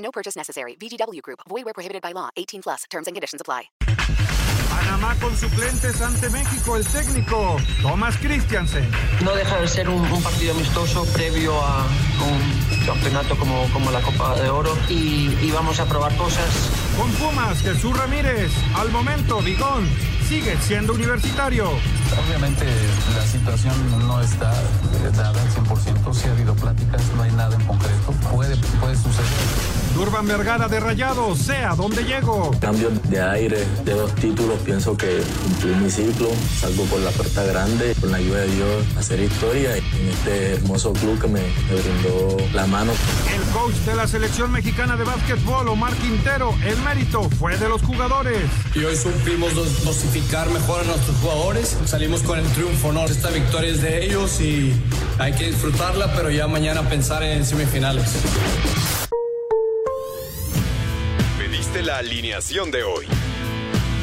No purchase necessary. VGW Group. Void where prohibited by law. 18 plus. Terms and conditions apply. Panamá con suplentes ante México. El técnico Thomas Christiansen. No deja de ser un, un partido amistoso previo a un campeonato como, como la Copa de Oro y, y vamos a probar cosas. Con Pumas, Jesús Ramírez. Al momento, Bigón sigue siendo universitario. Obviamente la situación no está eh, dada al 100%, si ha habido pláticas, no hay nada en concreto, puede, puede suceder. Durban Vergara de Rayado, sea donde llego. Cambio de aire, de dos títulos, pienso que cumplí mi ciclo, salgo con la puerta grande, con la ayuda de Dios, hacer historia en este hermoso club que me, me brindó la mano. El coach de la selección mexicana de básquetbol, Omar Quintero, el mérito fue de los jugadores. Y hoy supimos dos- dosificar mejor a nuestros jugadores. Salimos con el triunfo, ¿no? Esta victoria es de ellos y hay que disfrutarla, pero ya mañana pensar en semifinales. Pediste la alineación de hoy.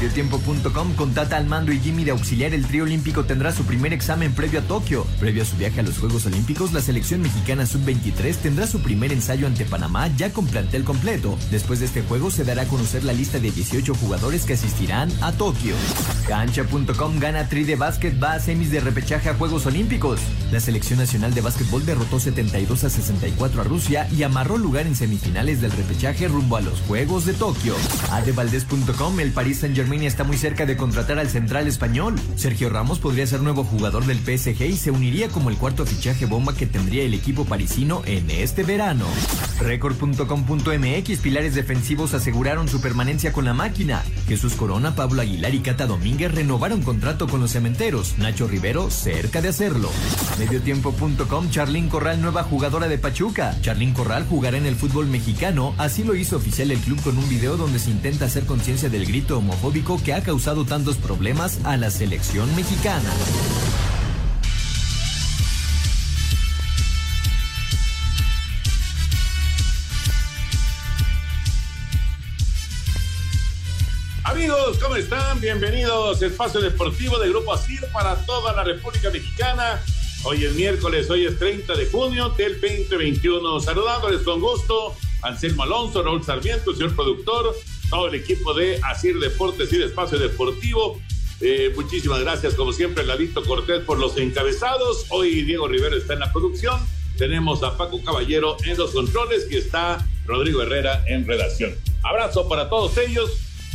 Mediotiempo.com con Tata al mando y Jimmy de auxiliar, el trío olímpico tendrá su primer examen previo a Tokio. Previo a su viaje a los Juegos Olímpicos, la selección mexicana sub-23 tendrá su primer ensayo ante Panamá ya con plantel completo. Después de este juego se dará a conocer la lista de 18 jugadores que asistirán a Tokio. Cancha.com gana tri de básquet, va a semis de repechaje a Juegos Olímpicos. La selección nacional de básquetbol derrotó 72 a 64 a Rusia y amarró lugar en semifinales del repechaje rumbo a los Juegos de Tokio. Adevaldez.com, el Paris Saint Está muy cerca de contratar al central español. Sergio Ramos podría ser nuevo jugador del PSG y se uniría como el cuarto fichaje bomba que tendría el equipo parisino en este verano. Record.com.mx, pilares defensivos aseguraron su permanencia con la máquina. Jesús Corona, Pablo Aguilar y Cata Domínguez renovaron contrato con los cementeros. Nacho Rivero cerca de hacerlo. Mediotiempo.com, Charlín Corral, nueva jugadora de Pachuca. Charlín Corral jugará en el fútbol mexicano, así lo hizo oficial el club con un video donde se intenta hacer conciencia del grito homofóbico que ha causado tantos problemas a la selección mexicana. Amigos, ¿cómo están? Bienvenidos a Espacio Deportivo de Grupo ASIR para toda la República Mexicana. Hoy es miércoles, hoy es 30 de junio del 2021. Saludándoles con gusto, Anselmo Alonso, Raúl Sarmiento, señor productor, todo el equipo de ASIR Deportes y de Espacio Deportivo. Eh, muchísimas gracias, como siempre, Ladito Cortés por los encabezados. Hoy Diego Rivera está en la producción. Tenemos a Paco Caballero en los controles y está Rodrigo Herrera en redacción. Abrazo para todos ellos.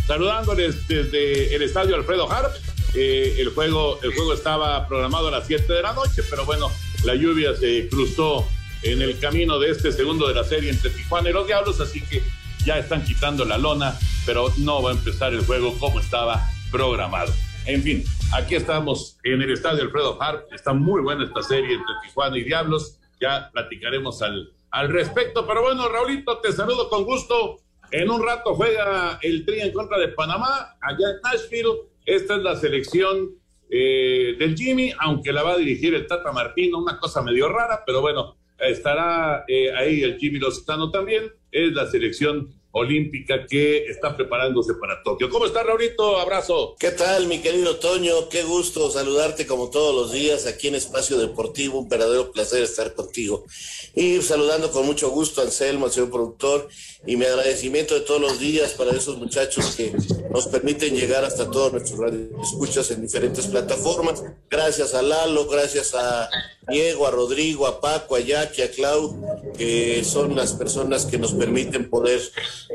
Saludándoles desde el estadio Alfredo Harp. Eh, el, juego, el juego estaba programado a las 7 de la noche, pero bueno, la lluvia se cruzó en el camino de este segundo de la serie entre Tijuana y los Diablos, así que ya están quitando la lona, pero no va a empezar el juego como estaba programado. En fin, aquí estamos en el estadio Alfredo Harp. Está muy buena esta serie entre Tijuana y Diablos. Ya platicaremos al, al respecto. Pero bueno, Raulito, te saludo con gusto. En un rato juega el Tri en contra de Panamá, allá en Nashville. Esta es la selección eh, del Jimmy, aunque la va a dirigir el Tata Martino, una cosa medio rara, pero bueno, estará eh, ahí el Jimmy Lozano también. Es la selección olímpica que está preparándose para Tokio. ¿Cómo está, Raulito? Abrazo. ¿Qué tal, mi querido Toño? Qué gusto saludarte como todos los días aquí en Espacio Deportivo. Un verdadero placer estar contigo. Y saludando con mucho gusto a Anselmo, al señor productor, y mi agradecimiento de todos los días para esos muchachos que nos permiten llegar hasta todos nuestros escuchas en diferentes plataformas. Gracias a Lalo, gracias a Diego, a Rodrigo, a Paco, a Jackie, a Clau, que son las personas que nos permiten poder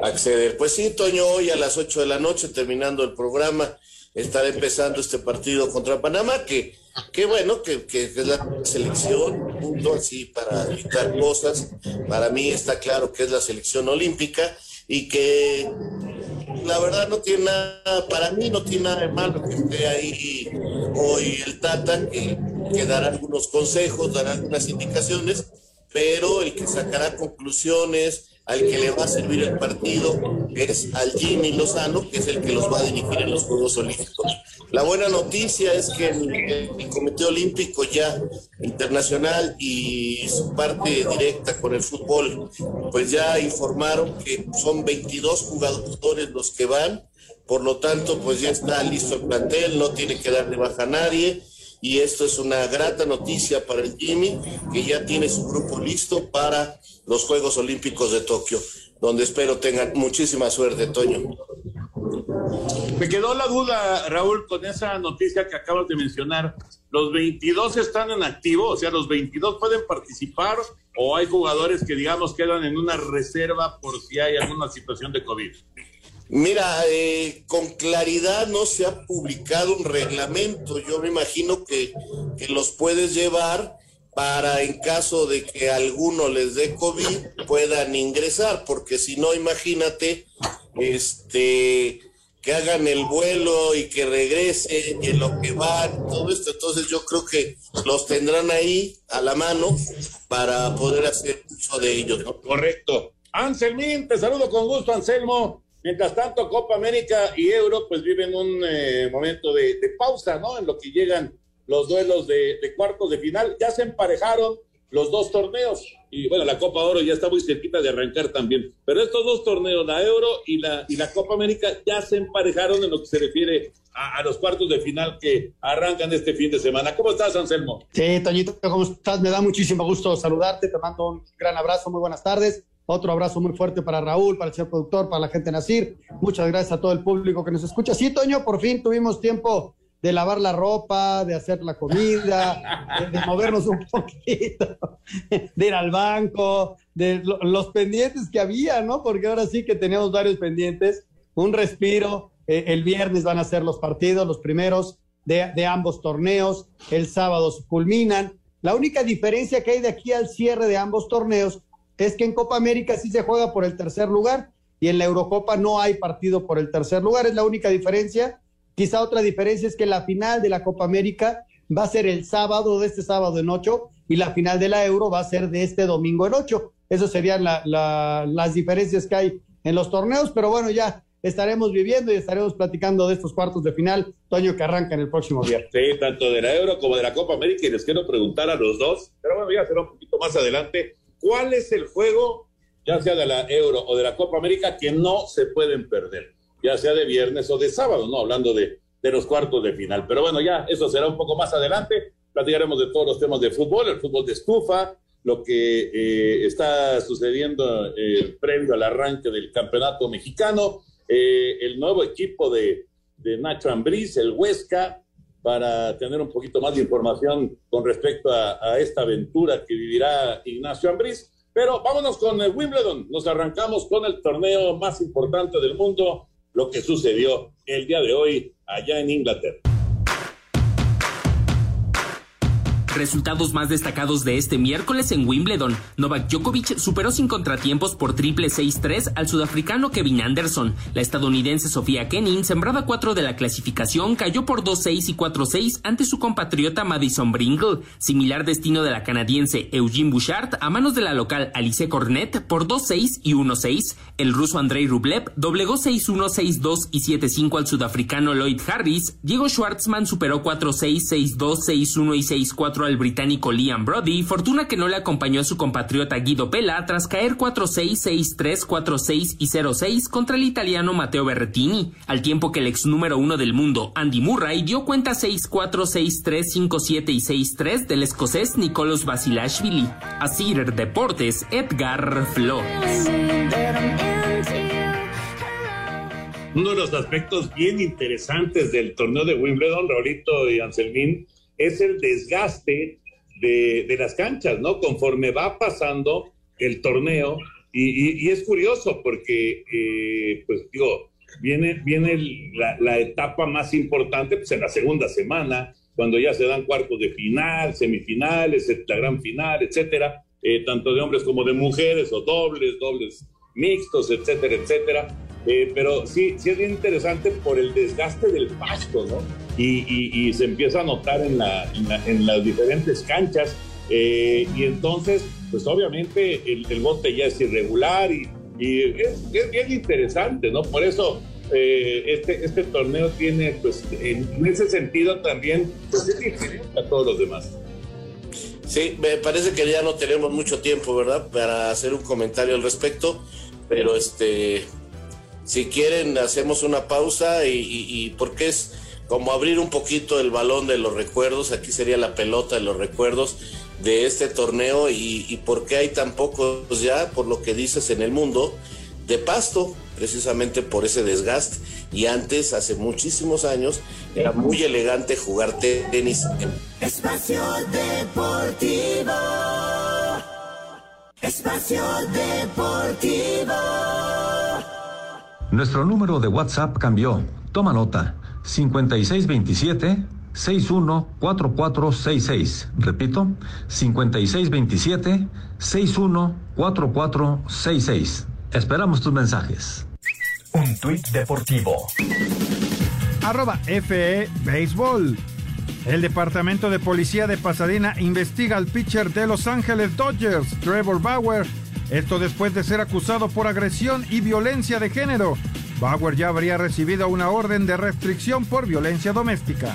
acceder. Pues sí, Toño, hoy a las 8 de la noche, terminando el programa, estará empezando este partido contra Panamá, que, que bueno, que, que, es la selección, punto así para evitar cosas. Para mí está claro que es la selección olímpica y que la verdad no tiene nada, para mí no tiene nada de malo que esté ahí hoy el Tata, que, que dará algunos consejos, dará algunas indicaciones, pero el que sacará conclusiones, al que le va a servir el partido es al Jimmy Lozano, que es el que los va a dirigir en los Juegos Olímpicos. La buena noticia es que el, Comité Olímpico ya internacional y su parte directa con el fútbol, pues ya informaron que son 22 jugadores los que van, por lo tanto, pues ya está listo el plantel, no tiene que darle baja a nadie y esto es una grata noticia para el Jimmy, que ya tiene su grupo listo para los Juegos Olímpicos de Tokio, donde espero tengan muchísima suerte, Toño. Me quedó la duda, Raúl, con esa noticia que acabas de mencionar. ¿Los 22 están en activo? O sea, ¿los 22 pueden participar o hay jugadores que, digamos, quedan en una reserva por si hay alguna situación de COVID? Mira, eh, con claridad no se ha publicado un reglamento. Yo me imagino que, que, los puedes llevar para en caso de que alguno les dé COVID puedan ingresar, porque si no, imagínate, este, que hagan el vuelo y que regresen y en lo que van, todo esto. Entonces yo creo que los tendrán ahí a la mano para poder hacer uso de ellos. Correcto. Anselmín, te saludo con gusto, Anselmo. Mientras tanto, Copa América y Euro pues viven un eh, momento de, pausa, ¿no? En lo que llegan los duelos de, cuartos de final. Ya se emparejaron los dos torneos y bueno, la Copa Oro ya está muy cerquita de arrancar también. Pero estos dos torneos, la Euro y la, y la Copa América, ya se emparejaron en lo que se refiere a, a, los cuartos de final que arrancan este fin de semana. ¿Cómo estás, Anselmo? Sí, Toñito, ¿cómo estás? Me da muchísimo gusto saludarte, te mando un gran abrazo, muy buenas tardes. Otro abrazo muy fuerte para Raúl, para el señor productor, para la gente de Nacir. Muchas gracias a todo el público que nos escucha. Sí, Toño, por fin tuvimos tiempo de lavar la ropa, de hacer la comida, de, movernos un poquito, de ir al banco, de los pendientes que había, ¿no? Porque ahora sí que tenemos varios pendientes. Un respiro. Eh, el viernes van a ser los partidos, los primeros de, de ambos torneos. El sábado se culminan. La única diferencia que hay de aquí al cierre de ambos torneos es que en Copa América sí se juega por el tercer lugar y en la Eurocopa no hay partido por el tercer lugar, es la única diferencia. Quizá otra diferencia es que la final de la Copa América va a ser el sábado de este sábado en ocho y la final de la Euro va a ser de este domingo en ocho. Esas serían las diferencias que hay en los torneos, pero bueno, ya estaremos viviendo y estaremos platicando de estos cuartos de final, Toño, que arranca en el próximo viernes. Sí, tanto de la Euro como de la Copa América, y les quiero preguntar a los dos, pero bueno, ya será un poquito más adelante ¿Cuál es el juego, ya sea de la Euro o de la Copa América, que no se pueden perder? Ya sea de viernes o de sábado, ¿no? Hablando de, de los cuartos de final. Pero bueno, ya eso será un poco más adelante. Platicaremos de todos los temas de fútbol, el fútbol de estufa, lo que eh, está sucediendo eh, previo al arranque del campeonato mexicano, eh, el nuevo equipo de, de Nacho Ambriz, el Huesca, para tener un poquito más de información con respecto a, esta aventura que vivirá Ignacio Ambriz. Pero vámonos con el Wimbledon. Nos arrancamos con el torneo más importante del mundo, lo que sucedió el día de hoy allá en Inglaterra. Resultados más destacados de este miércoles en Wimbledon. Novak Djokovic superó sin contratiempos por triple 6-3 al sudafricano Kevin Anderson. La estadounidense Sofía Kenin, sembrada 4 de la clasificación, cayó por 2-6 y 4-6 ante su compatriota Madison Bringle. Similar destino de la canadiense Eugene Bouchard a manos de la local Alice Cornet por 2-6 y 1-6. El ruso Andrei Rublev doblegó 6-1, 6-2 y 7-5 al sudafricano Lloyd Harris. Diego Schwartzman superó 4-6, 6-2, 6-1 y 6-4 4 al británico Liam Brody, fortuna que no le acompañó a su compatriota Guido Pella tras caer 4-6, 6-3, 4-6 y 0-6 contra el italiano Matteo Berrettini, al tiempo que el ex número uno del mundo, Andy Murray, dio cuenta 6-4, 6-3, 5-7 y 6-3 del escocés Nicolos Basilashvili. Asir Deportes, Edgar Flores. Uno de los aspectos bien interesantes del torneo de Wimbledon, Raulito y Anselmín, es el desgaste de, de las canchas, ¿no? Conforme va pasando el torneo, y, y, es curioso porque, eh, pues digo, viene, viene la, la, etapa más importante pues, en la segunda semana, cuando ya se dan cuartos de final, semifinales, la gran final, etcétera, eh, tanto de hombres como de mujeres, o dobles, dobles mixtos, etcétera, etcétera. Eh, pero sí, sí es bien interesante por el desgaste del pasto, ¿no? Y, y, y se empieza a notar en, la, en, la, en las diferentes canchas. Eh, y entonces, pues obviamente el, el, bote ya es irregular y, y es, es, bien interesante, ¿no? Por eso eh, este, este torneo tiene, pues en, en ese sentido también, pues es diferente a todos los demás. Sí, me parece que ya no tenemos mucho tiempo, ¿verdad? Para hacer un comentario al respecto, pero este, si quieren hacemos una pausa y, porque es como abrir un poquito el balón de los recuerdos, aquí sería la pelota de los recuerdos de este torneo y, y por qué hay tan pocos ya, por lo que dices en el mundo, de pasto, precisamente por ese desgaste. Y antes, hace muchísimos años, era muy elegante jugar tenis. Espacio Deportivo. Espacio Deportivo. Nuestro número de WhatsApp cambió. Toma nota. 5627 614466. Repito, 5627 614466. Esperamos tus mensajes. Un tuit deportivo. Arroba FE Béisbol. El Departamento de Policía de Pasadena investiga al pitcher de Los Ángeles Dodgers, Trevor Bauer. Esto después de ser acusado por agresión y violencia de género. Bauer ya habría recibido una orden de restricción por violencia doméstica.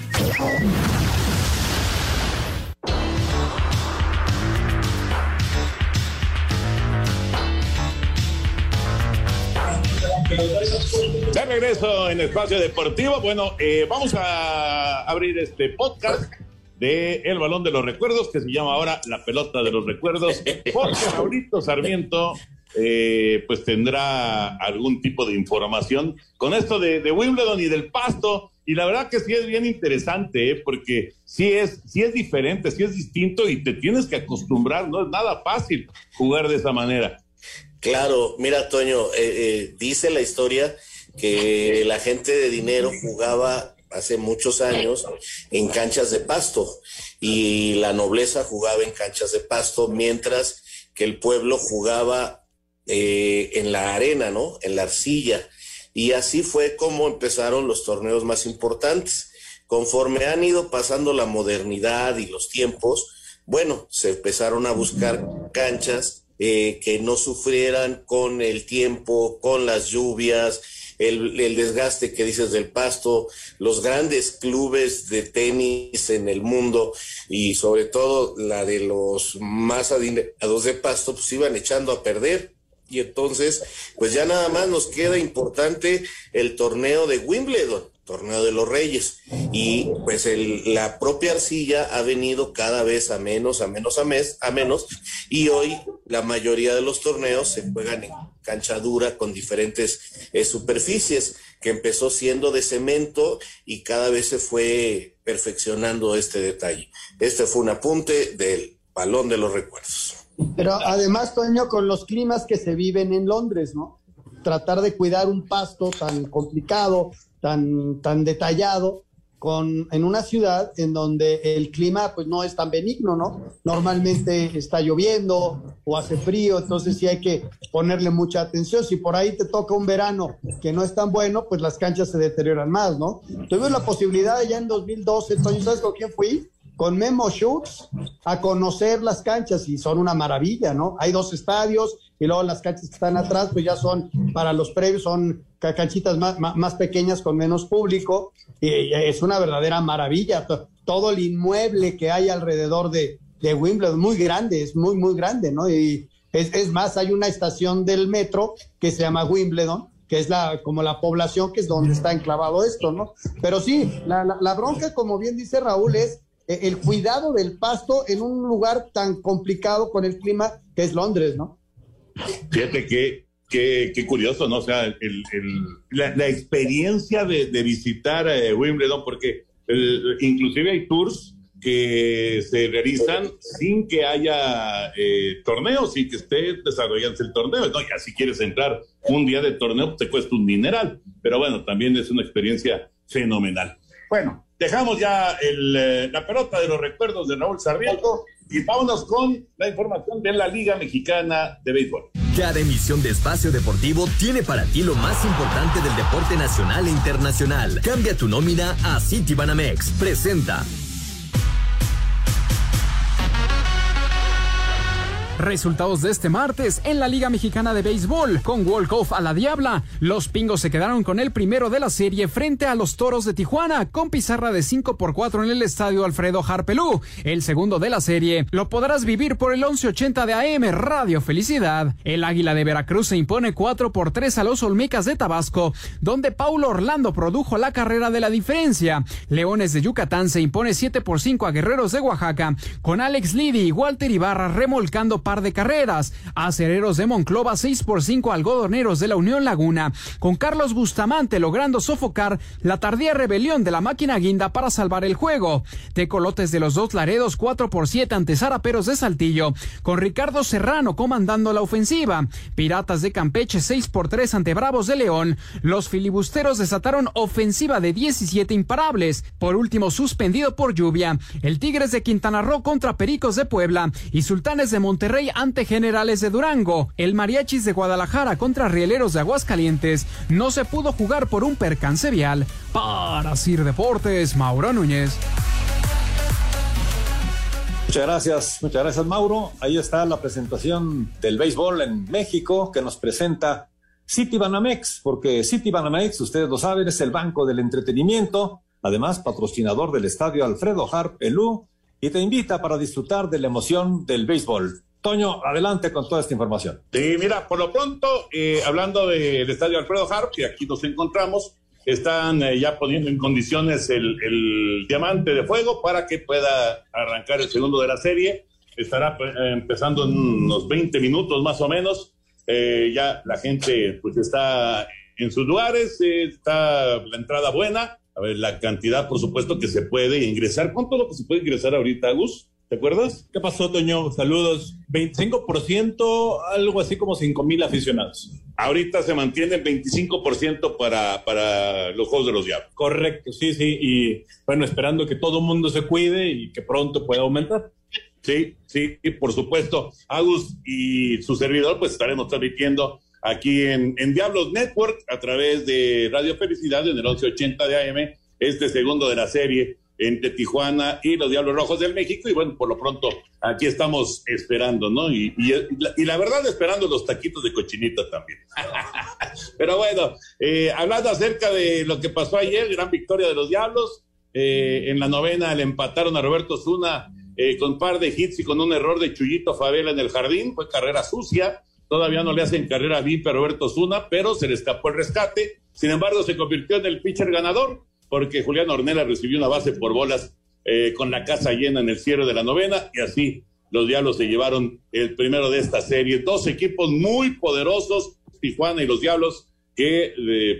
De regreso en Espacio Deportivo. Bueno, eh, vamos a abrir este podcast de El Balón de los Recuerdos, que se llama ahora La Pelota de los Recuerdos, porque Raulito Sarmiento eh, pues tendrá algún tipo de información con esto de, Wimbledon y del pasto. Y la verdad que sí es bien interesante, ¿eh? porque sí es, sí es diferente, sí es distinto y te tienes que acostumbrar, no es nada fácil jugar de esa manera. Claro, mira, Toño, eh, dice la historia que la gente de dinero jugaba hace muchos años en canchas de pasto y la nobleza jugaba en canchas de pasto mientras que el pueblo jugaba eh, en la arena, ¿no? En la arcilla. Y así fue como empezaron los torneos más importantes. Conforme han ido pasando la modernidad y los tiempos, bueno, se empezaron a buscar canchas eh, que no sufrieran con el tiempo, con las lluvias, el, desgaste que dices del pasto, los grandes clubes de tenis en el mundo y sobre todo la de los más adinerados de pasto, pues iban echando a perder. Y entonces, pues ya nada más nos queda importante el torneo de Wimbledon torneo de los reyes y pues la propia arcilla ha venido cada vez a menos a menos a mes a menos y hoy la mayoría de los torneos se juegan en cancha dura con diferentes eh, superficies que empezó siendo de cemento y cada vez se fue perfeccionando este detalle. Este fue un apunte del balón de los recuerdos. Pero además Toño con los climas que se viven en Londres no tratar de cuidar un pasto tan complicado tan, tan detallado con, en una ciudad en donde el clima pues no es tan benigno, ¿no? Normalmente está lloviendo o hace frío, entonces sí hay que ponerle mucha atención. Si por ahí te toca un verano que no es tan bueno, pues las canchas se deterioran más, ¿no? Tuvimos la posibilidad ya en 2012, ¿sabes con quién fui? Con Memo Schutz a conocer las canchas y son una maravilla, ¿no? Hay dos estadios y luego las canchas que están atrás pues ya son para los previos, son canchitas más, más, pequeñas con menos público y es una verdadera maravilla. todo el inmueble que hay alrededor de, de Wimbledon, muy grande, es muy, muy grande, ¿no? Y es, es más, hay una estación del metro que se llama Wimbledon, que es la, como la población que es donde está enclavado esto, ¿no? Pero sí, la, la, la bronca, como bien dice Raúl, es eh, el cuidado del pasto en un lugar tan complicado con el clima que es Londres, ¿no? Fíjate que, que curioso, ¿no? O sea, el, la, experiencia de, de visitar eh, Wimbledon, porque el, inclusive hay tours que se realizan sin que haya eh, torneos, sin que esté desarrollándose el torneo. No, ya si quieres entrar un día de torneo, te cuesta un mineral, pero bueno, también es una experiencia fenomenal. Bueno, dejamos ya eh, la pelota de los recuerdos de Raúl Sarmiento y vámonos con la información de la Liga Mexicana de Béisbol. Cada emisión de Espacio Deportivo tiene para ti lo más importante del deporte nacional e internacional. Cambia tu nómina a Citibanamex. Presenta. Resultados de este martes en la Liga Mexicana de Béisbol. Con Walk-Off a la Diabla, los Pingos se quedaron con el primero de la serie frente a los Toros de Tijuana, con pizarra de 5 por 4 en el estadio Alfredo Harpelú. El segundo de la serie lo podrás vivir por el 1180 de AM Radio Felicidad. El Águila de Veracruz se impone 4 por 3 a los Olmecas de Tabasco, donde Paulo Orlando produjo la carrera de la diferencia. Leones de Yucatán se impone 7 por 5 a Guerreros de Oaxaca, con Alex Liddy y Walter Ibarra remolcando par de carreras. Acereros de Monclova 6 por 5 algodoneros de la Unión Laguna, con Carlos Bustamante logrando sofocar la tardía rebelión de la máquina guinda para salvar el juego. Tecolotes de los dos Laredos 4 por 7 ante Zaraperos de Saltillo, con Ricardo Serrano comandando la ofensiva. Piratas de Campeche 6 por 3 ante Bravos de León. Los filibusteros desataron ofensiva de 17 imparables. Por último, suspendido por lluvia, el Tigres de Quintana Roo contra Pericos de Puebla y Sultanes de Monterrey ante Generales de Durango. El Mariachis de Guadalajara contra Rieleros de Aguascalientes no se pudo jugar por un percance vial. Para Sir Deportes, Mauro Núñez. Muchas gracias, muchas gracias Mauro. Ahí está la presentación del béisbol en México que nos presenta City Banamex, porque City Banamex, ustedes lo saben, es el banco del entretenimiento, además patrocinador del estadio Alfredo Harp Elú y te invita para disfrutar de la emoción del béisbol. Toño, adelante con toda esta información. Sí, mira, por lo pronto, eh, hablando del estadio Alfredo Harp, y aquí nos encontramos, están eh, ya poniendo en condiciones el, diamante de fuego para que pueda arrancar el segundo de la serie. Estará eh, empezando en unos 20 minutos más o menos. Eh, ya la gente pues está en sus lugares, está la entrada buena. A ver, la cantidad, por supuesto, que se puede ingresar. ¿Cuánto lo que se puede ingresar ahorita, Gus? ¿Te acuerdas? ¿Qué pasó, Toño? Saludos. 25%, algo así como 5 mil aficionados. Ahorita se mantiene el 25% para, para los Juegos de los Diablos. Correcto, sí, sí. Y bueno, esperando que todo el mundo se cuide y que pronto pueda aumentar. Sí, sí, y por supuesto. Agus y su servidor, pues estaremos transmitiendo aquí en, en Diablos Network a través de Radio Felicidad en el 1180 de AM, este segundo de la serie entre Tijuana y los Diablos Rojos del México. Y bueno, por lo pronto aquí estamos esperando, ¿no? Y, y, y la verdad, esperando los taquitos de cochinita también. Pero bueno, eh, hablando acerca de lo que pasó ayer, gran victoria de los Diablos. Eh, en la novena le empataron a Roberto Zuna eh, con par de hits y con un error de Chuyito Favela en el jardín. Fue carrera sucia. Todavía no le hacen carrera VIP a Roberto Zuna, pero se le escapó el rescate. Sin embargo, se convirtió en el pitcher ganador porque Julián Ornella recibió una base por bolas eh, con la casa llena en el cierre de la novena y así los Diablos se llevaron el primero de esta serie. Dos equipos muy poderosos, Tijuana y los Diablos, que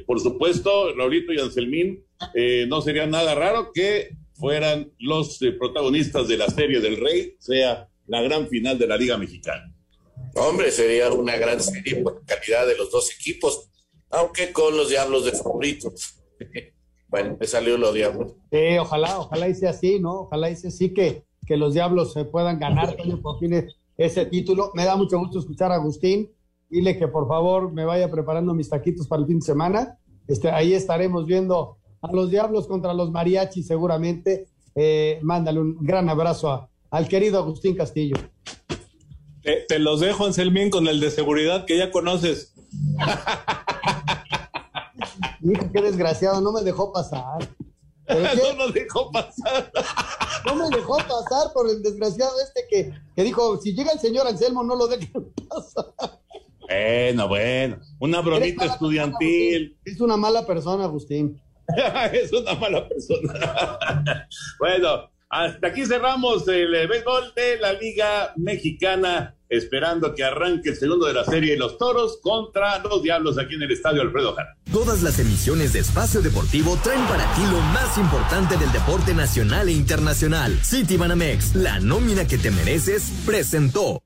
por supuesto, Raulito y Anselmín, eh, no sería nada raro que fueran los eh, protagonistas de la serie del Rey, sea la gran final de la Liga Mexicana. Hombre, sería una gran serie por calidad de los dos equipos, aunque con los Diablos de favoritos. Bueno, me salió los diablos. Sí, ojalá, ojalá hice así, ¿no? Ojalá hice así que, que los diablos se puedan ganar por fin ese título. Me da mucho gusto escuchar a Agustín. Dile que por favor me vaya preparando mis taquitos para el fin de semana. Este, ahí estaremos viendo a los diablos contra los mariachis seguramente. Eh, mándale un gran abrazo a, al querido Agustín Castillo. Te, te los dejo, Anselmín, con el de seguridad que ya conoces. Hijo, qué desgraciado, no me dejó pasar. No nos dejó pasar. No me dejó pasar por el desgraciado este que, que dijo, si llega el señor Anselmo, no lo dejen pasar. Bueno, bueno. Una bromita estudiantil. Es una mala persona, Agustín. es una mala persona. bueno, hasta aquí cerramos el eh, béisbol de la Liga Mexicana, esperando que arranque el segundo de la serie Los Toros contra los Diablos aquí en el Estadio Alfredo Jara. Todas las emisiones de Espacio Deportivo traen para ti lo más importante del deporte nacional e internacional. City Banamex, la nómina que te mereces, presentó.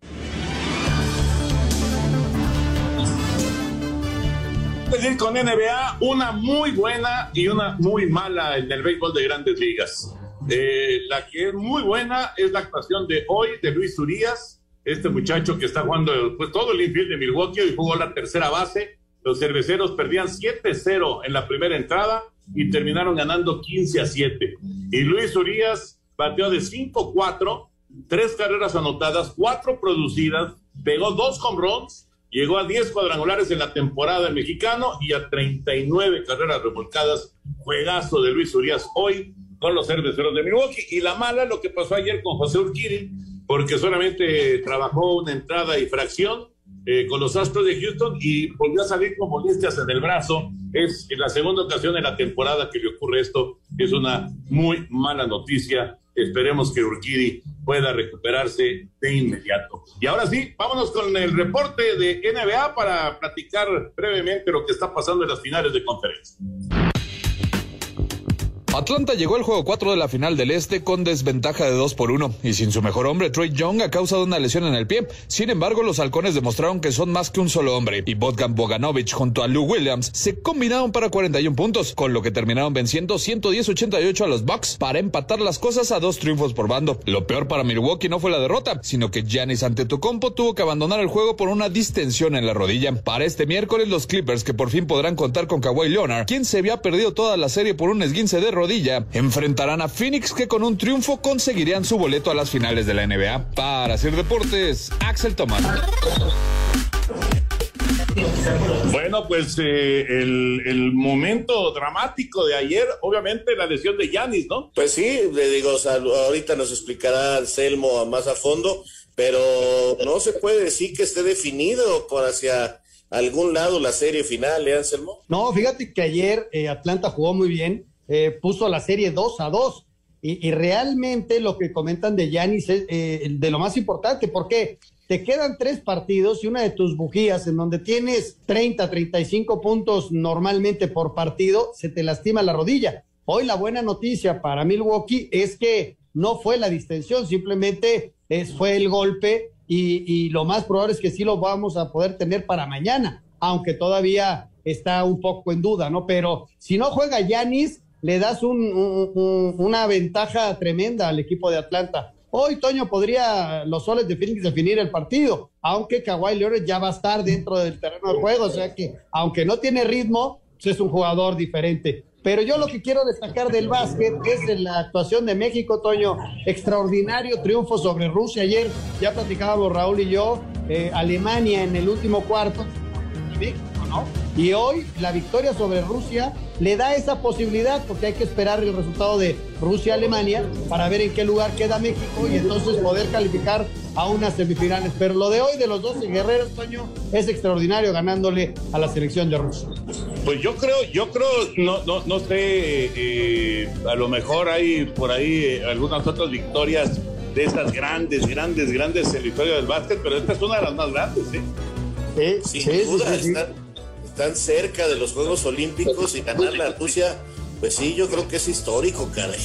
decir con NBA, una muy buena y una muy mala en el béisbol de grandes ligas. Eh, la que es muy buena es la actuación de hoy de Luis Urias, este muchacho que está jugando pues, todo el infield de Milwaukee y jugó la tercera base. Los cerveceros perdían 7-0 en la primera entrada y terminaron ganando 15 a 7. Y Luis Urias bateó de 5-4, tres carreras anotadas, cuatro producidas, pegó dos home runs Llegó a 10 cuadrangulares en la temporada mexicano y a 39 carreras revolcadas. Juegazo de Luis Urias hoy con los cerveceros de Milwaukee. Y la mala, lo que pasó ayer con José Urquiri, porque solamente trabajó una entrada y fracción eh, con los Astros de Houston y volvió a salir con molestias en el brazo. Es la segunda ocasión en la temporada que le ocurre esto. Es una muy mala noticia Esperemos que Urquidi pueda recuperarse de inmediato. Y ahora sí, vámonos con el reporte de NBA para platicar brevemente lo que está pasando en las finales de conferencia. Atlanta llegó al juego 4 de la final del Este con desventaja de 2 por 1 y sin su mejor hombre, Trey Young, a causa de una lesión en el pie. Sin embargo, los halcones demostraron que son más que un solo hombre y Bogdan Boganovic junto a Lou Williams se combinaron para 41 puntos, con lo que terminaron venciendo 110-88 a los Bucks para empatar las cosas a dos triunfos por bando. Lo peor para Milwaukee no fue la derrota, sino que Giannis Antetokounmpo tuvo que abandonar el juego por una distensión en la rodilla. Para este miércoles, los Clippers, que por fin podrán contar con Kawhi Leonard, quien se había perdido toda la serie por un esguince de rodilla, enfrentarán a Phoenix que con un triunfo conseguirían su boleto a las finales de la NBA. Para hacer deportes, Axel Tomás. Bueno, pues eh, el, momento dramático de ayer, obviamente la lesión de Yanis, ¿no? Pues sí, le digo, ahorita nos explicará Anselmo más a fondo, pero no se puede decir que esté definido por hacia algún lado la serie final, ¿eh, Anselmo? No, fíjate que ayer eh, Atlanta jugó muy bien, eh, puso la serie 2 a 2. Y, realmente lo que comentan de Yanis es eh, de lo más importante, porque te quedan tres partidos y una de tus bujías en donde tienes 30, 35 puntos normalmente por partido, se te lastima la rodilla. Hoy la buena noticia para Milwaukee es que no fue la distensión, simplemente es, fue el golpe y, y, lo más probable es que sí lo vamos a poder tener para mañana, aunque todavía está un poco en duda, ¿no? Pero si no juega Yanis, le das una ventaja tremenda al equipo de Atlanta. Hoy, Toño, podría los soles de Phoenix definir el partido, aunque Kawhi Leonard ya va a estar dentro del terreno de juego, o sea que, aunque no tiene ritmo, es un jugador diferente. Pero yo lo que quiero destacar del básquet es la actuación de México, Toño. Extraordinario triunfo sobre Rusia ayer. Ya platicábamos Raúl y yo. Eh, Alemania en el último cuarto. Y hoy la victoria sobre Rusia le da esa posibilidad porque hay que esperar el resultado de Rusia-Alemania para ver en qué lugar queda México y entonces poder calificar a unas semifinales. Pero lo de hoy de los 12 guerreros, Toño, es extraordinario ganándole a la selección de Rusia. Pues yo creo, yo creo, no, no, no sé, eh, a lo mejor hay por ahí eh, algunas otras victorias de esas grandes, grandes, grandes victorias del básquet, pero esta es una de las más grandes, ¿eh? Sí, Sin duda, están cerca de los Juegos Olímpicos y ganar la Rusia, pues sí, yo creo que es histórico, caray.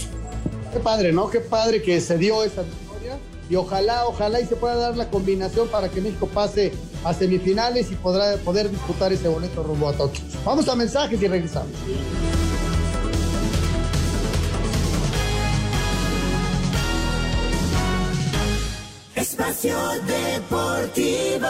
Qué padre, ¿no? Qué padre que se dio esa victoria y ojalá, ojalá y se pueda dar la combinación para que México pase a semifinales y podrá poder disputar ese boleto rumbo a Tokio. Vamos a mensajes y regresamos. Espacio Deportivo.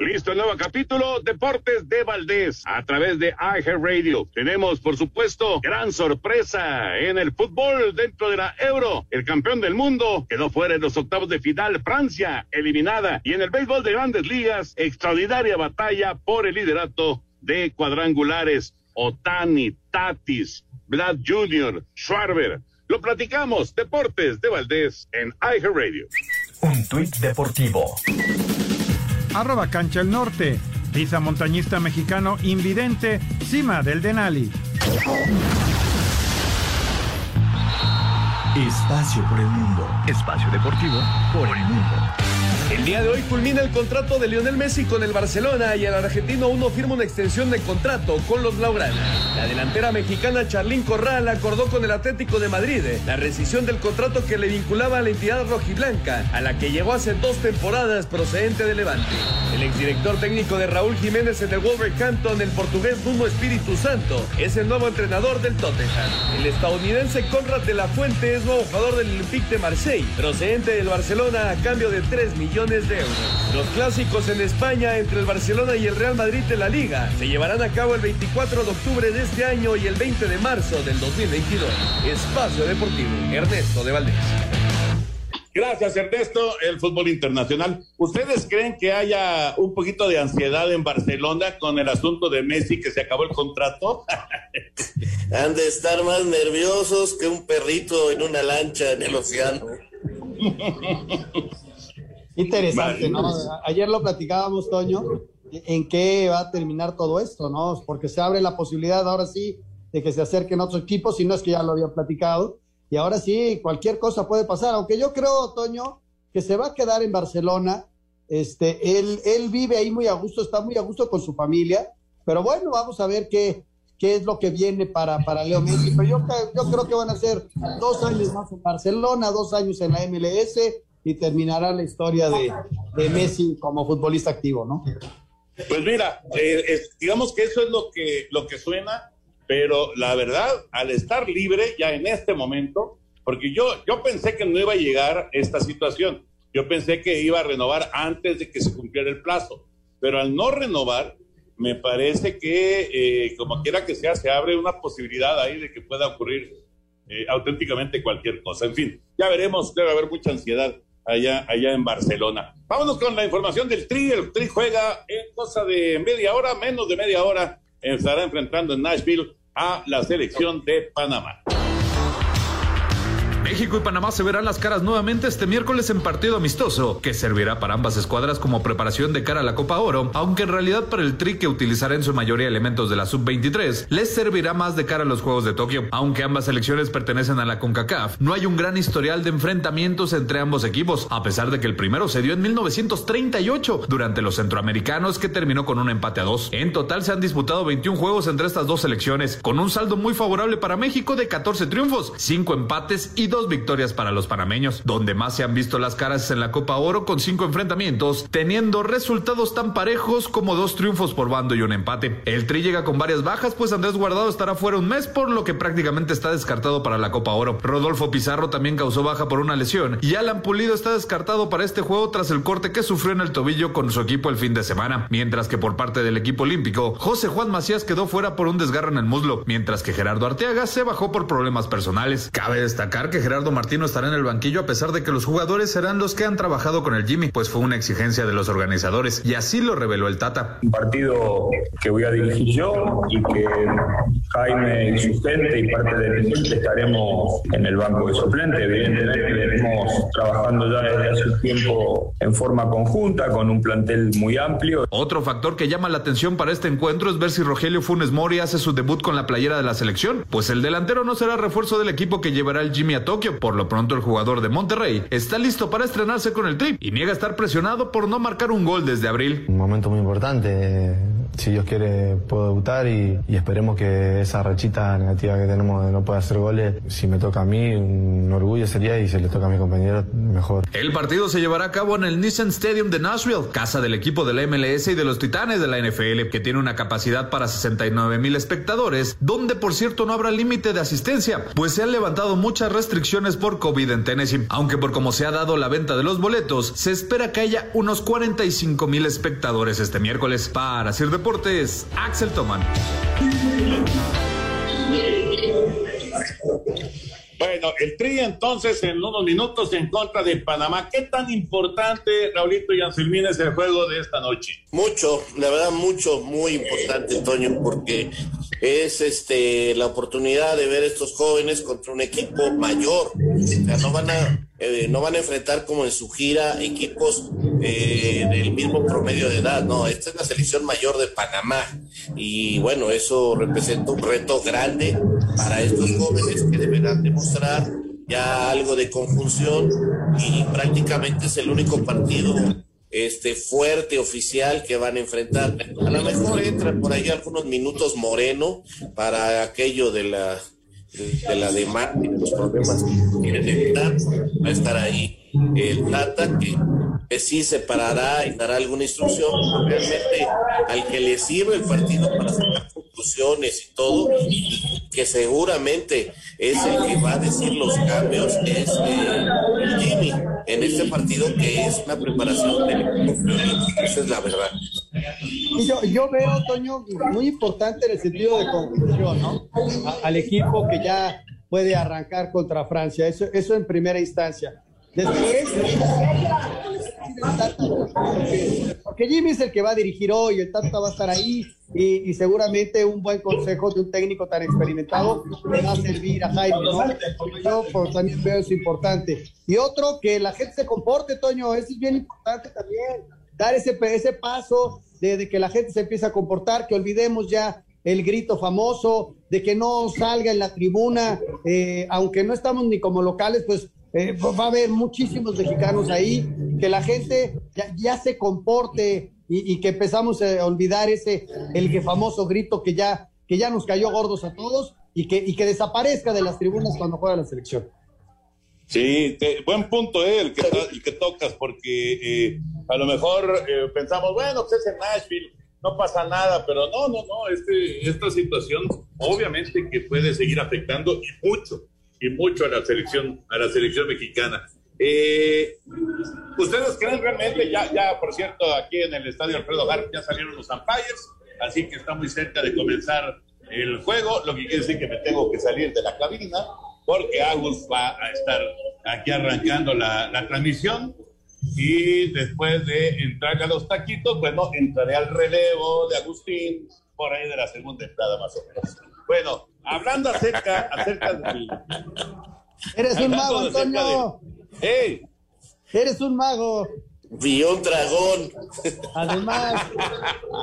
Listo el nuevo capítulo, Deportes de Valdés, a través de iHeart Radio. Tenemos, por supuesto, gran sorpresa en el fútbol dentro de la Euro. El campeón del mundo quedó fuera en los octavos de final, Francia, eliminada. Y en el béisbol de grandes ligas, extraordinaria batalla por el liderato de cuadrangulares. Otani, Tatis, Vlad Jr., Schwarber. Lo platicamos, Deportes de Valdés en Radio. Un tuit deportivo. Arroba Cancha el Norte. Pisa montañista mexicano invidente, cima del Denali. Espacio por el mundo. Espacio deportivo por el mundo. El día de hoy culmina el contrato de Lionel Messi con el Barcelona y el argentino uno firma una extensión de contrato con los Blaugrana. La delantera mexicana Charlín Corral acordó con el Atlético de Madrid la rescisión del contrato que le vinculaba a la entidad rojiblanca, a la que llegó hace dos temporadas procedente de Levante. El exdirector técnico de Raúl Jiménez en el Wolverhampton, el portugués Nuno Espíritu Santo, es el nuevo entrenador del Tottenham. El estadounidense Conrad de la Fuente es nuevo jugador del Olympique de Marseille, procedente del Barcelona a cambio de 3 millones de euros. Los clásicos en España entre el Barcelona y el Real Madrid de la Liga se llevarán a cabo el 24 de octubre de este año y el 20 de marzo del 2022. Espacio Deportivo, Ernesto de Valdés. Gracias, Ernesto. El fútbol internacional. ¿Ustedes creen que haya un poquito de ansiedad en Barcelona con el asunto de Messi que se acabó el contrato? Han de estar más nerviosos que un perrito en una lancha en el océano. Interesante, ¿no? Ayer lo platicábamos, Toño, en qué va a terminar todo esto, ¿no? Porque se abre la posibilidad ahora sí de que se acerquen otros equipos, si no es que ya lo había platicado, y ahora sí, cualquier cosa puede pasar, aunque yo creo, Toño, que se va a quedar en Barcelona, este, él, él vive ahí muy a gusto, está muy a gusto con su familia, pero bueno, vamos a ver qué, qué es lo que viene para, para Leo Messi, pero yo, yo creo que van a ser dos años más en Barcelona, dos años en la MLS, y terminará la historia de, Messi como futbolista activo, ¿no? Pues mira, eh, digamos que eso es lo que, lo que suena, pero la verdad, al estar libre ya en este momento, porque yo, yo pensé que no iba a llegar esta situación, yo pensé que iba a renovar antes de que se cumpliera el plazo, pero al no renovar, me parece que eh, como quiera que sea, se abre una posibilidad ahí de que pueda ocurrir eh, auténticamente cualquier cosa. En fin, ya veremos, debe haber mucha ansiedad allá, allá en Barcelona. Vámonos con la información del Tri. El Tri juega en cosa de media hora, menos de media hora. Estará enfrentando en Nashville a la selección de Panamá. México y Panamá se verán las caras nuevamente este miércoles en partido amistoso, que servirá para ambas escuadras como preparación de cara a la Copa Oro, aunque en realidad para el Tri que utilizará en su mayoría elementos de la Sub-23, les servirá más de cara a los Juegos de Tokio. Aunque ambas selecciones pertenecen a la CONCACAF, no hay un gran historial de enfrentamientos entre ambos equipos, a pesar de que el primero se dio en 1938 durante los centroamericanos que terminó con un empate a dos. En total se han disputado 21 juegos entre estas dos selecciones, con un saldo muy favorable para México de 14 triunfos, 5 empates y 2 victorias para los panameños, donde más se han visto las caras en la Copa Oro con cinco enfrentamientos, teniendo resultados tan parejos como dos triunfos por bando y un empate. El Tri llega con varias bajas, pues Andrés Guardado estará fuera un mes, por lo que prácticamente está descartado para la Copa Oro. Rodolfo Pizarro también causó baja por una lesión y Alan Pulido está descartado para este juego tras el corte que sufrió en el tobillo con su equipo el fin de semana, mientras que por parte del equipo olímpico, José Juan Macías quedó fuera por un desgarro en el muslo, mientras que Gerardo Arteaga se bajó por problemas personales. Cabe destacar que Gerardo Martino estará en el banquillo a pesar de que los jugadores serán los que han trabajado con el Jimmy, pues fue una exigencia de los organizadores y así lo reveló el Tata. Un partido que voy a dirigir yo y que Jaime y su gente y parte de mi gente estaremos en el banco de suplente. Evidentemente venimos trabajando ya desde hace un tiempo en forma conjunta con un plantel muy amplio. Otro factor que llama la atención para este encuentro es ver si Rogelio Funes Mori hace su debut con la playera de la selección, pues el delantero no será refuerzo del equipo que llevará el Jimmy a Tokio, por lo pronto el jugador de Monterrey está listo para estrenarse con el Trip y niega estar presionado por no marcar un gol desde abril. Un momento muy importante. Si Dios quiere puedo debutar y, esperemos que esa rachita negativa que tenemos de no poder hacer goles, si me toca a mí, un orgullo sería y si le toca a mi compañero, mejor. El partido se llevará a cabo en el Nissan Stadium de Nashville, casa del equipo de la MLS y de los Titanes de la NFL, que tiene una capacidad para 69 mil espectadores, donde por cierto no habrá límite de asistencia, pues se han levantado muchas restricciones por COVID en Tennessee. Aunque por como se ha dado la venta de los boletos, se espera que haya unos 45 mil espectadores este miércoles. Para Sir Deportes, Axel Toman. Bueno, el Tri entonces en unos minutos en contra de Panamá. ¿Qué tan importante, Raulito y Anselmín, es el juego de esta noche? Mucho, la verdad, mucho, muy importante, Toño, porque es este la oportunidad de ver estos jóvenes contra un equipo mayor. O sea, no van a eh, no van a enfrentar como en su gira equipos eh, del mismo promedio de edad, no, esta es la selección mayor de Panamá y bueno, eso representa un reto grande para estos jóvenes que deberán demostrar ya algo de conjunción y prácticamente es el único partido este fuerte oficial que van a enfrentar. A lo mejor entran por ahí algunos minutos Moreno para aquello de la de, la demanda y de los problemas que quieren evitar, va a estar ahí el Tata que, que, sí se parará y dará alguna instrucción, realmente al que le sirve el partido para sacar conclusiones y todo, que seguramente es el que va a decir los cambios, es eh, Jimmy en este partido que es una preparación del equipo esa es la verdad. Yo, yo veo, Toño, muy importante en el sentido de conclusión, ¿no? al equipo que ya puede arrancar contra Francia, eso, eso en primera instancia. Después, porque Jimmy es el que va a dirigir hoy, el Tata va a estar ahí y, seguramente un buen consejo de un técnico tan experimentado le va a servir a Jaime, ¿no? Yo también veo eso importante. Y otro, que la gente se comporte, Toño, eso es bien importante también, dar ese, ese paso de, que la gente se empiece a comportar, que olvidemos ya el grito famoso, de que no salga en la tribuna, eh, aunque no estamos ni como locales, pues eh, va a haber muchísimos mexicanos ahí, que la gente ya, se comporte y, que empezamos a olvidar ese, el famoso grito que ya, que ya nos cayó gordos a todos y que, y que desaparezca de las tribunas cuando juega la selección. Sí, buen punto eh, el, que, el que tocas, porque eh, a lo mejor eh, pensamos, bueno, pues es en Nashville, no pasa nada, pero no, no, no, este, esta situación obviamente que puede seguir afectando y mucho y mucho a la selección, a la selección mexicana. Eh, ¿Ustedes creen realmente, ya, ya por cierto, aquí en el estadio Alfredo Harp ya salieron los umpires, así que está muy cerca de comenzar el juego, lo que quiere decir que me tengo que salir de la cabina, porque Agus va a estar aquí arrancando la, la transmisión y después de entrar a los taquitos, bueno, entraré al relevo de Agustín por ahí de la segunda entrada más o menos. Bueno, hablando acerca, acerca de... Eres un mago, Antonio. ¡Ey! Eres un mago. Vio un dragón. Además,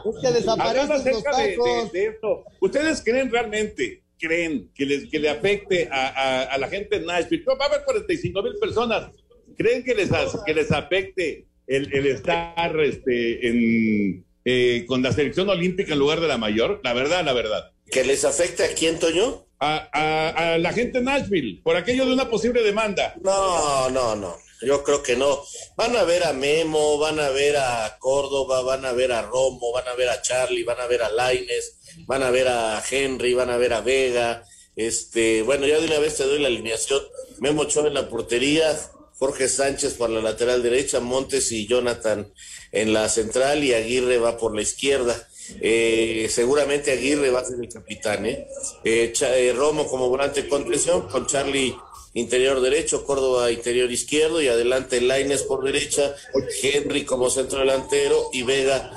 es que desaparecen los tacos. De, esto. ¿Ustedes creen realmente, creen que, les, que le afecte a, a, la gente en Nashville? va a haber 45 mil personas. ¿Creen que les, que les afecte el, el estar este, en, eh, con la selección olímpica en lugar de la mayor? La verdad, la verdad. ¿Que les afecte a quién, Toño? A, la gente en Nashville, por aquello de una posible demanda. No, no, no. Yo creo que no. Van a ver a Memo, van a ver a Córdoba, van a ver a Romo, van a ver a Charlie, van a ver a Laines, van a ver a Henry, van a ver a Vega. Este, bueno, ya de una vez te doy la alineación. Memo Ochoa en la portería, Jorge Sánchez por la lateral derecha, Montes y Jonathan en la central y Aguirre va por la izquierda. Eh, seguramente Aguirre va a ser el capitán, ¿eh? eh, eh Romo como volante contención, con Charlie interior derecho, Córdoba interior izquierdo y adelante Laines por derecha, Henry como centro delantero y Vega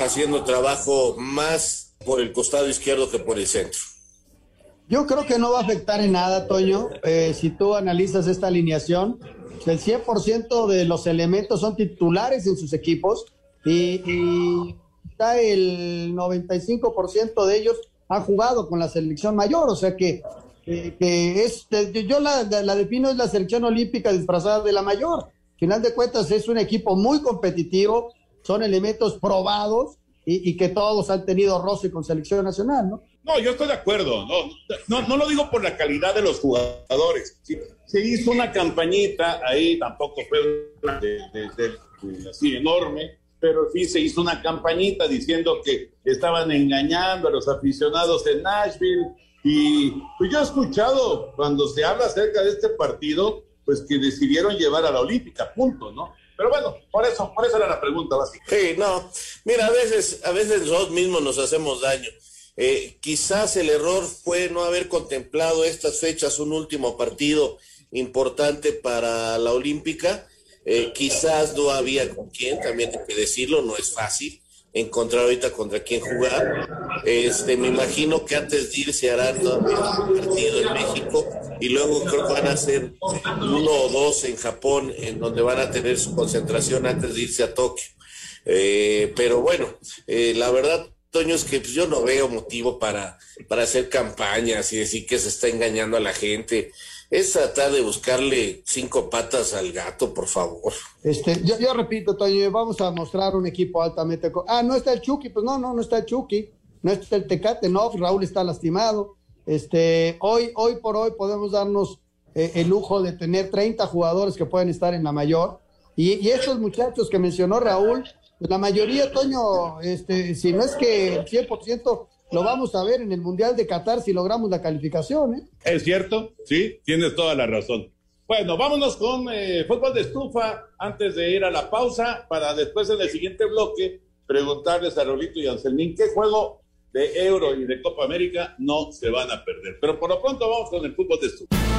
haciendo trabajo más por el costado izquierdo que por el centro. Yo creo que no va a afectar en nada, Toño. si tú analizas esta alineación, el 100% de los elementos son titulares en sus equipos y el 95% de ellos han jugado con la selección mayor, o sea que, es, yo la, la, defino es la selección olímpica disfrazada de la mayor. Final de cuentas es un equipo muy competitivo, son elementos probados y, que todos han tenido roce con selección nacional, ¿no? No, yo estoy de acuerdo, no, no, lo digo por la calidad de los jugadores. se hizo una campañita ahí, tampoco fue así enorme, pero sí se hizo una campañita diciendo que estaban engañando a los aficionados en Nashville. Y pues yo he escuchado cuando se habla acerca de este partido, pues que decidieron llevar a la Olímpica, punto, ¿no? Pero bueno, por eso, por eso era la pregunta básica. Sí, no. Mira, a veces, a veces nosotros mismos nos hacemos daño. Eh, quizás el error fue no haber contemplado estas fechas un último partido importante para la Olímpica eh, quizás no había con quién, también hay que decirlo, no es fácil encontrar ahorita contra quién jugar. Este, me imagino que antes de ir se hará todavía un partido en México y luego creo que van a hacer uno o dos en Japón, en donde van a tener su concentración antes de irse a Tokio. Eh, pero bueno, eh, la verdad, Toño, es que pues, yo no veo motivo para, para hacer campañas y decir que se está engañando a la gente. Es tratar de buscarle cinco patas al gato, por favor. Este, yo, yo repito, Toño, vamos a mostrar un equipo altamente. Ah, no está el Chucky, pues no, no, no está el Chucky, no está el Tecate, no, Raúl está lastimado. Este, hoy, hoy por hoy podemos darnos eh, el lujo de tener 30 jugadores que pueden estar en la mayor. Y, y esos muchachos que mencionó Raúl, la mayoría, Toño, este, si no es que el 100% lo vamos a ver en el Mundial de Qatar si logramos la calificación. ¿eh? Es cierto, sí, tienes toda la razón. Bueno, vámonos con eh, fútbol de estufa antes de ir a la pausa para después en el siguiente bloque preguntarles a Rolito y Anselmín qué juego de Euro y de Copa América no se van a perder. Pero por lo pronto vamos con el fútbol de estufa.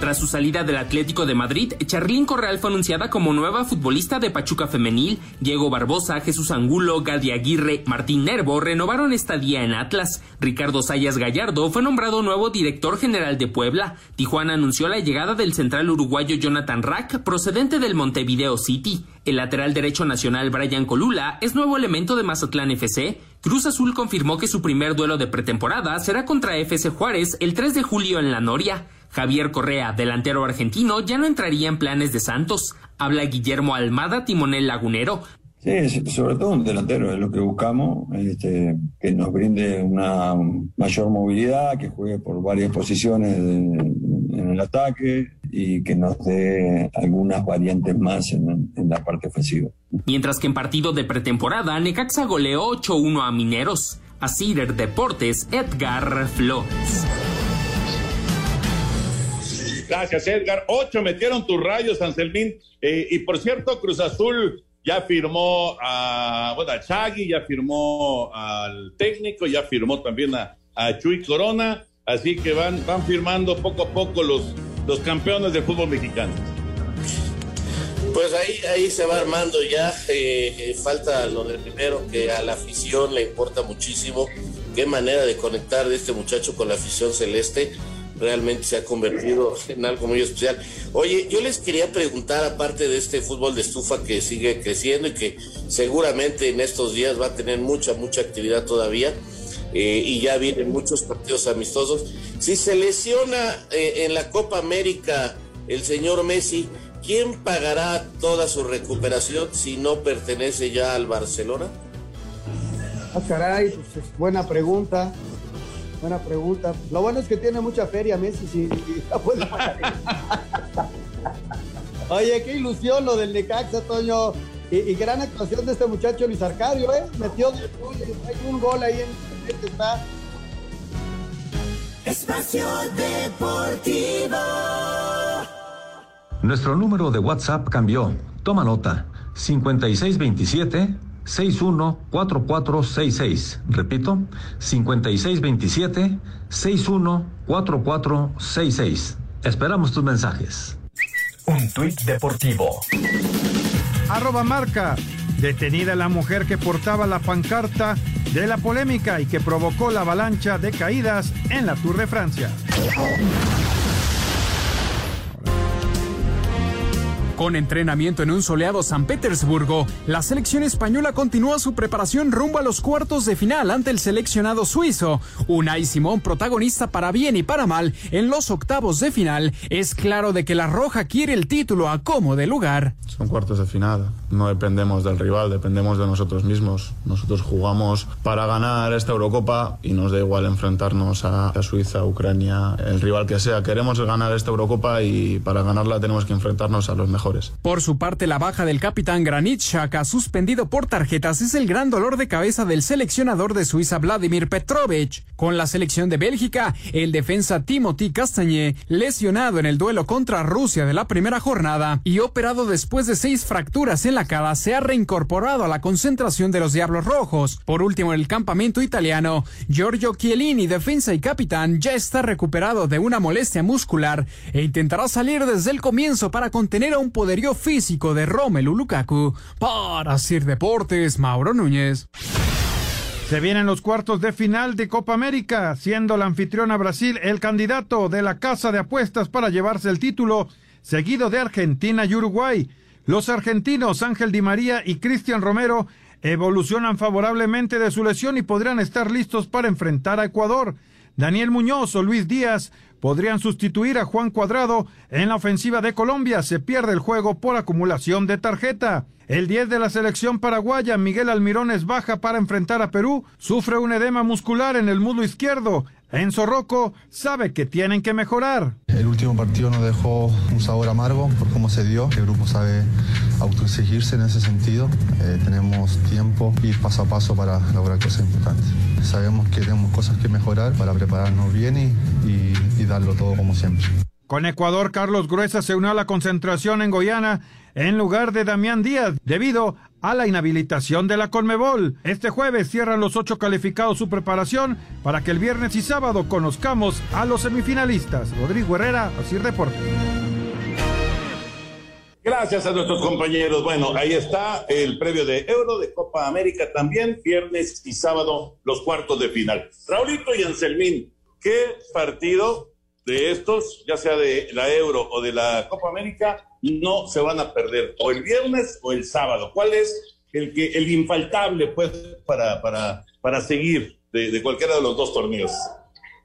Tras su salida del Atlético de Madrid, Charlín Corral fue anunciada como nueva futbolista de Pachuca Femenil. Diego Barbosa, Jesús Angulo, Gadi Aguirre, Martín Nervo renovaron estadía en Atlas. Ricardo Sayas Gallardo fue nombrado nuevo director general de Puebla. Tijuana anunció la llegada del central uruguayo Jonathan Rack, procedente del Montevideo City. El lateral derecho nacional Brian Colula es nuevo elemento de Mazatlán FC. Cruz Azul confirmó que su primer duelo de pretemporada será contra FC Juárez el 3 de julio en La Noria. Javier Correa, delantero argentino, ya no entraría en planes de Santos. Habla Guillermo Almada, timonel lagunero. Sí, sobre todo un delantero es lo que buscamos, este, que nos brinde una mayor movilidad, que juegue por varias posiciones en, en el ataque y que nos dé algunas variantes más en, en la parte ofensiva. Mientras que en partido de pretemporada, Necaxa goleó 8-1 a Mineros. A Cider Deportes, Edgar Flores. Gracias, Edgar. Ocho metieron tus rayos, Anselmín. Eh, y por cierto, Cruz Azul ya firmó a, bueno, Chagui, ya firmó al técnico, ya firmó también a, Chuy Corona. Así que van, van firmando poco a poco los, los campeones del fútbol mexicano. Pues ahí, ahí se va armando ya. Eh, falta lo del primero, que a la afición le importa muchísimo. Qué manera de conectar de este muchacho con la afición celeste realmente se ha convertido en algo muy especial. Oye, yo les quería preguntar, aparte de este fútbol de estufa que sigue creciendo y que seguramente en estos días va a tener mucha, mucha actividad todavía, eh, y ya vienen muchos partidos amistosos, si se lesiona eh, en la Copa América el señor Messi, ¿quién pagará toda su recuperación si no pertenece ya al Barcelona? Ah, pues es buena pregunta. Buena pregunta. Lo bueno es que tiene mucha feria Messi. Sí, Oye, qué ilusión lo del Necaxa, Toño. Y, y, gran actuación de este muchacho Luis Arcadio, ¿eh? Metió hay un gol ahí en el está. Espacio Deportivo. Nuestro número de WhatsApp cambió. Toma nota. 5627 614466. Repito, 5627 614466. Esperamos tus mensajes. Un tuit deportivo. Arroba marca. Detenida la mujer que portaba la pancarta de la polémica y que provocó la avalancha de caídas en la Tour de Francia. Con entrenamiento en un soleado San Petersburgo, la selección española continúa su preparación rumbo a los cuartos de final ante el seleccionado suizo. Unai Simón, protagonista para bien y para mal en los octavos de final, es claro de que la Roja quiere el título a como de lugar. Son cuartos de final, no dependemos del rival, dependemos de nosotros mismos. Nosotros jugamos para ganar esta Eurocopa y nos da igual enfrentarnos a, Suiza, Ucrania, el rival que sea. Queremos ganar esta Eurocopa y para ganarla tenemos que enfrentarnos a los mejores. Por su parte, la baja del capitán Granit Xhaka, suspendido por tarjetas, es el gran dolor de cabeza del seleccionador de Suiza Vladimir Petrovich. Con la selección de Bélgica, el defensa Timothy Castañé, lesionado en el duelo contra Rusia de la primera jornada y operado después de seis fracturas en la cara, se ha reincorporado a la concentración de los Diablos Rojos. Por último, en el campamento italiano, Giorgio Chiellini, defensa y capitán, ya está recuperado de una molestia muscular e intentará salir desde el comienzo para contener a un poderío físico de Romelu Lukaku. Para Sir Deportes, Mauro Núñez. Se vienen los cuartos de final de Copa América, siendo la anfitriona Brasil el candidato de la casa de apuestas para llevarse el título, seguido de Argentina y Uruguay. Los argentinos Ángel Di María y Cristian Romero evolucionan favorablemente de su lesión y podrían estar listos para enfrentar a Ecuador. Daniel Muñoz o Luis Díaz podrían sustituir a Juan Cuadrado en la ofensiva de Colombia. Se pierde el juego por acumulación de tarjeta. El 10 de la selección paraguaya, Miguel Almirón, es baja para enfrentar a Perú. Sufre un edema muscular en el muslo izquierdo. Enzo Rocco sabe que tienen que mejorar. El último partido nos dejó un sabor amargo por cómo se dio. El grupo sabe autoexigirse en ese sentido. Eh, tenemos tiempo y paso a paso para lograr cosas importantes. Sabemos que tenemos cosas que mejorar para prepararnos bien y, y darlo todo como siempre. Con Ecuador, Carlos Gruesa se unió a la concentración en Goiânia en lugar de Damián Díaz debido a la inhabilitación de la Colmebol. Este jueves cierran los ocho calificados su preparación para que el viernes y sábado conozcamos a los semifinalistas. Rodrigo Herrera, Así Deportes. Gracias a nuestros compañeros. Bueno, ahí está el previo de Euro, de Copa América también, viernes y sábado, los cuartos de final. Raulito y Anselmín, ¿qué partido de estos, ya sea de la Euro o de la Copa América, no se van a perder o el viernes o el sábado. ¿Cuál es el que el infaltable pues para, para, para seguir de, cualquiera de los dos torneos?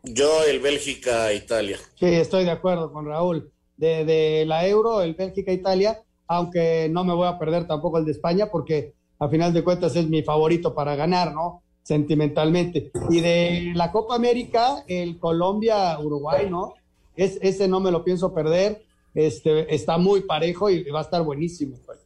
Yo el Bélgica-Italia. Sí, estoy de acuerdo con Raúl. De, de la Euro, el Bélgica-Italia, aunque no me voy a perder tampoco el de España porque a final de cuentas es mi favorito para ganar, ¿no? Sentimentalmente. Y de la Copa América, el Colombia-Uruguay, ¿no? Es, ese no me lo pienso perder este, está muy parejo y va a estar buenísimo. Pues.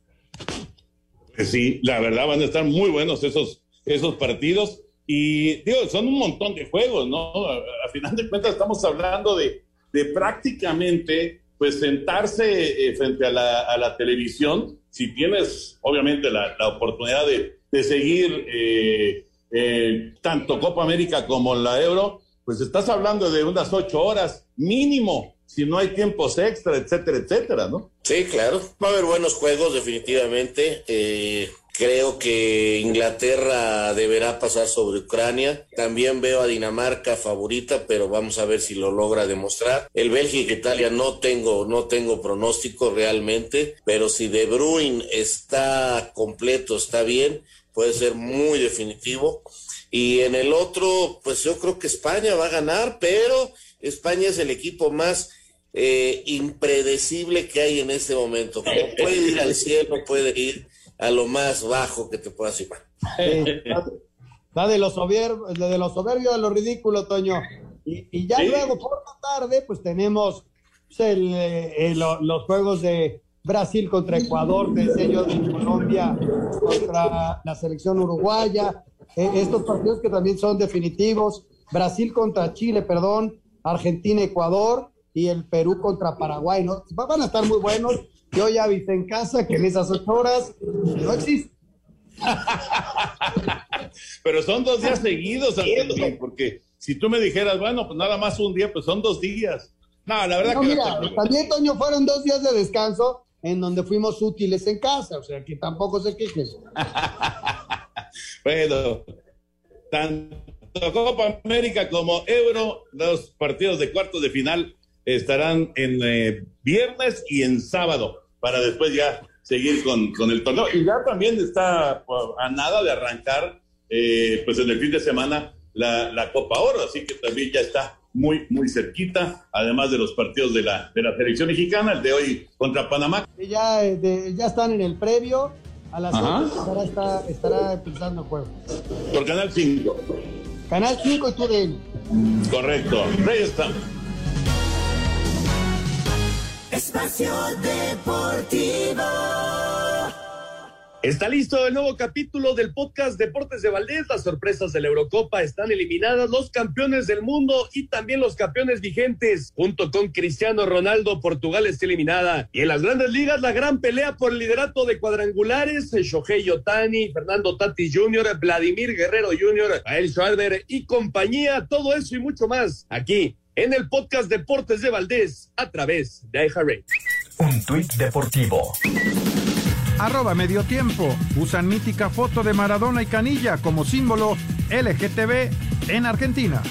Pues sí, la verdad van a estar muy buenos esos, esos partidos. Y digo, son un montón de juegos, ¿no? A, final de cuentas estamos hablando de, de prácticamente pues sentarse eh, frente a la, a la, televisión, si tienes obviamente la, la oportunidad de, de seguir eh, eh, tanto Copa América como la Euro, pues estás hablando de unas ocho horas mínimo si no hay tiempos extra, etcétera, etcétera, ¿no? Sí, claro. Va a haber buenos juegos, definitivamente. Eh, creo que Inglaterra deberá pasar sobre Ucrania. También veo a Dinamarca favorita, pero vamos a ver si lo logra demostrar. El Bélgica Italia no tengo, no tengo pronóstico realmente, pero si De Bruyne está completo, está bien, puede ser muy definitivo. Y en el otro, pues yo creo que España va a ganar, pero España es el equipo más eh, impredecible que hay en este momento. puede ir al cielo, puede ir a lo más bajo que te puedas imaginar. va de los soberbios, de los soberbios a lo ridículo, Toño. Y, ya luego, por la tarde, pues tenemos pues, eh, los juegos de Brasil contra Ecuador, de sello de Colombia contra la selección uruguaya. Eh, estos partidos que también son definitivos. Brasil contra Chile, perdón. Argentina-Ecuador y el Perú contra Paraguay, ¿no? Van a estar muy buenos. Yo ya avisé en casa que en esas ocho horas no existe. Pero son dos días seguidos, porque si tú me dijeras, bueno, pues nada más un día, pues son dos días. No, la verdad que... Mira, también, Toño, fueron dos días de descanso en donde fuimos útiles en casa, o sea, que tampoco se quejen. bueno, tanto Copa América como Euro, los partidos de cuartos de final estarán en eh, viernes y en sábado, para después ya seguir con, con, el torneo. Y ya también está pues, a nada de arrancar, eh, pues en el fin de semana, la, la, Copa Oro, así que también ya está muy, muy cerquita, además de los partidos de la, de la selección mexicana, el de hoy contra Panamá. Ya, eh, ya están en el previo, a las 8 estará, estará empezando el juego. Por Canal 5. Canal 5 y TUDN. Correcto, ahí estamos. Espacio Deportivo. Está listo el nuevo capítulo del podcast Deportes de Valdés. Las sorpresas de la Eurocopa están eliminadas. Los campeones del mundo y también los campeones vigentes. Junto con Cristiano Ronaldo, Portugal está eliminada. Y en las grandes ligas, la gran pelea por el liderato de cuadrangulares. Shohei Otani, Fernando Tati Jr., Vladimir Guerrero Jr., Ael Schwarber y compañía. Todo eso y mucho más aquí en el podcast Deportes de Valdés a través de iHeartRadio. Un tuit deportivo. Arroba medio tiempo. Usan mítica foto de Maradona y Canilla como símbolo LGTB en Argentina.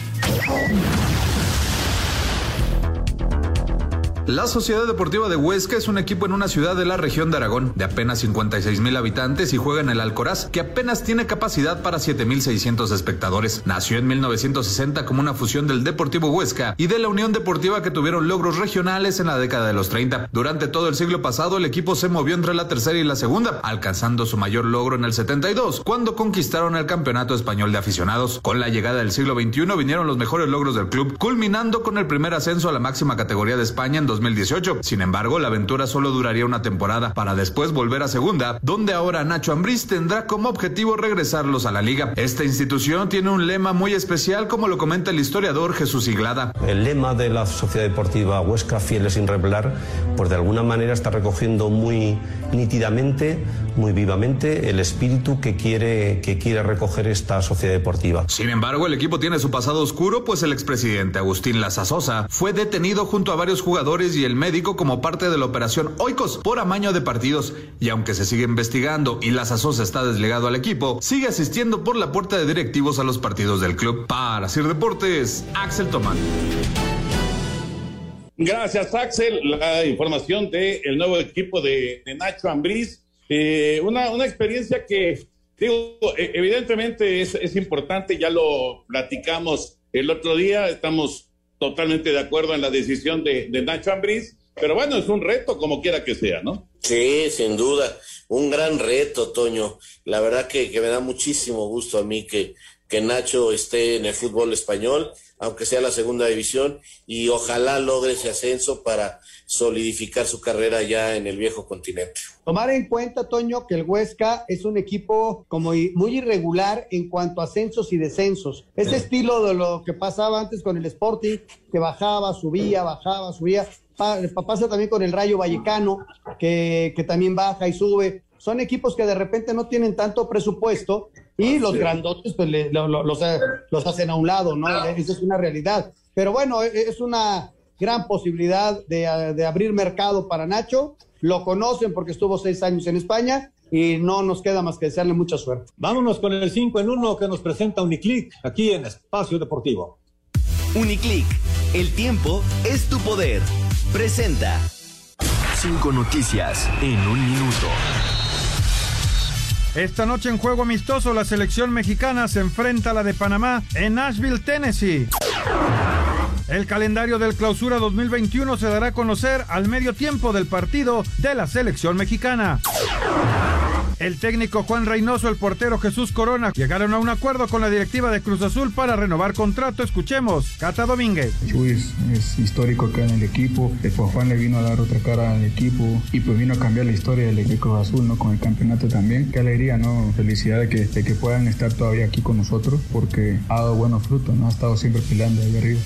La Sociedad Deportiva de Huesca es un equipo en una ciudad de la región de Aragón, de apenas 56 mil habitantes y juega en el Alcoraz, que apenas tiene capacidad para 7.600 espectadores. Nació en 1960 como una fusión del Deportivo Huesca y de la Unión Deportiva que tuvieron logros regionales en la década de los 30. Durante todo el siglo pasado, el equipo se movió entre la tercera y la segunda, alcanzando su mayor logro en el 72, cuando conquistaron el Campeonato Español de Aficionados. Con la llegada del siglo XXI vinieron los mejores logros del club, culminando con el primer ascenso a la máxima categoría de España en 2018. Sin embargo, la aventura solo duraría una temporada para después volver a segunda, donde ahora Nacho Ambriz tendrá como objetivo regresarlos a la liga. Esta institución tiene un lema muy especial, como lo comenta el historiador Jesús Iglada. El lema de la Sociedad Deportiva Huesca, fieles sin revelar, pues de alguna manera está recogiendo muy nítidamente, muy vivamente, el espíritu que quiere, que quiere recoger esta sociedad deportiva. Sin embargo, el equipo tiene su pasado oscuro, pues el expresidente Agustín Lazasosa fue detenido junto a varios jugadores y el médico como parte de la operación Oikos por amaño de partidos. Y aunque se sigue investigando y Lazasosa está desligado al equipo, sigue asistiendo por la puerta de directivos a los partidos del club. Para Sir Deportes, Axel Tomán. Gracias, Axel. La información del el nuevo equipo de, de Nacho Ambriz. Eh, una, una experiencia que, digo, e- evidentemente es, es importante, ya lo platicamos el otro día, estamos totalmente de acuerdo en la decisión de, Nacho Ambriz, pero bueno, es un reto como quiera que sea, ¿no? Sí, sin duda, un gran reto, Toño. La verdad que, que me da muchísimo gusto a mí que, que Nacho esté en el fútbol español, aunque sea la segunda división, y ojalá logre ese ascenso para solidificar su carrera ya en el viejo continente. Tomar en cuenta, Toño, que el Huesca es un equipo como muy irregular en cuanto a ascensos y descensos. Ese estilo de lo que pasaba antes con el Sporting, que bajaba, subía, bajaba, subía. Pa- pasa también con el Rayo Vallecano, que, que también baja y sube. Son equipos que de repente no tienen tanto presupuesto y los grandotes pues, le- lo- lo- los, eh, los hacen a un lado, ¿no? Esa es una realidad. Pero bueno, e- es una gran posibilidad de, eh, de abrir mercado para Nacho. Lo conocen porque estuvo seis años en España y no nos queda más que desearle mucha suerte. Vámonos con el 5 en 1 que nos presenta Uniclick aquí en Espacio Deportivo. Uniclick, el tiempo es tu poder. Presenta cinco noticias en un minuto. Esta noche en juego amistoso la selección mexicana se enfrenta a la de Panamá en Nashville, Tennessee. El calendario del clausura 2021 se dará a conocer al medio tiempo del partido de la selección mexicana. El técnico Juan Reynoso, el portero Jesús Corona llegaron a un acuerdo con la directiva de Cruz Azul para renovar contrato. Escuchemos, Cata Domínguez. Chuy es, es histórico acá en el equipo, pues Juan le vino a dar otra cara al equipo y pues vino a cambiar la historia del equipo azul, ¿no? Con el campeonato también. Qué alegría, ¿no? Felicidad de que, de que puedan estar todavía aquí con nosotros porque ha dado buenos frutos, ¿no? Ha estado siempre peleando ahí arriba.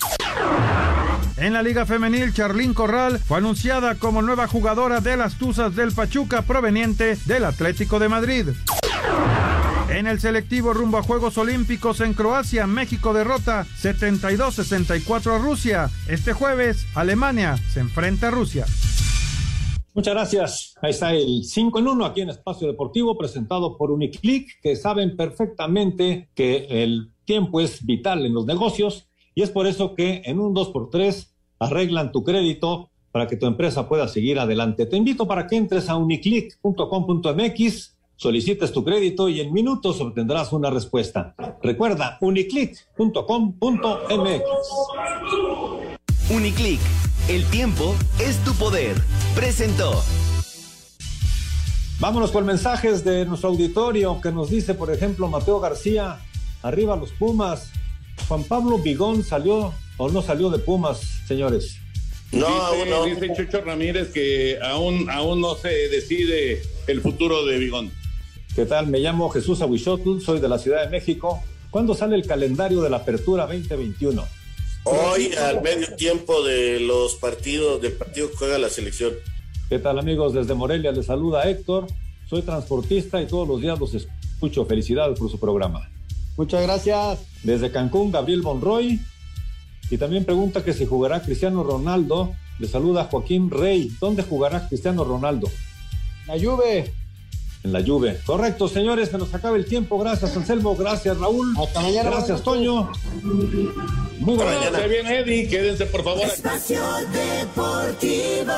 En la Liga Femenil, Charlín Corral fue anunciada como nueva jugadora de las Tuzas del Pachuca proveniente del Atlético de Madrid. En el selectivo rumbo a Juegos Olímpicos en Croacia, México derrota 72-64 a Rusia. Este jueves, Alemania se enfrenta a Rusia. Muchas gracias. Ahí está el 5 en 1 aquí en Espacio Deportivo, presentado por Uniclick, que saben perfectamente que el tiempo es vital en los negocios y es por eso que en un 2x3 arreglan tu crédito para que tu empresa pueda seguir adelante. Te invito para que entres a uniclick.com.mx, solicites tu crédito y en minutos obtendrás una respuesta. Recuerda, uniclick.com.mx. Uniclick, el tiempo es tu poder. Presentó. Vámonos con mensajes de nuestro auditorio que nos dice, por ejemplo, Mateo García, arriba los Pumas. Juan Pablo Vigón salió o no salió de Pumas, señores. No, dice, aún no. Dice Chucho Ramírez que aún, aún no se decide el futuro de Vigón. ¿Qué tal? Me llamo Jesús Aguichotl, soy de la Ciudad de México. ¿Cuándo sale el calendario de la Apertura 2021? Hoy, al medio tiempo de los partidos, del partido que juega la selección. ¿Qué tal, amigos? Desde Morelia les saluda Héctor. Soy transportista y todos los días los escucho. Felicidades por su programa. Muchas gracias. Desde Cancún, Gabriel Monroy. Y también pregunta que si jugará Cristiano Ronaldo. Le saluda Joaquín Rey. ¿Dónde jugará Cristiano Ronaldo? La Juve. en la lluvia. Correcto, señores, se nos acaba el tiempo. Gracias, Anselmo. Gracias, Raúl. Hasta mañana. Gracias, Toño. Muy buena Se viene Eddie, quédense por favor. Espacio Deportivo.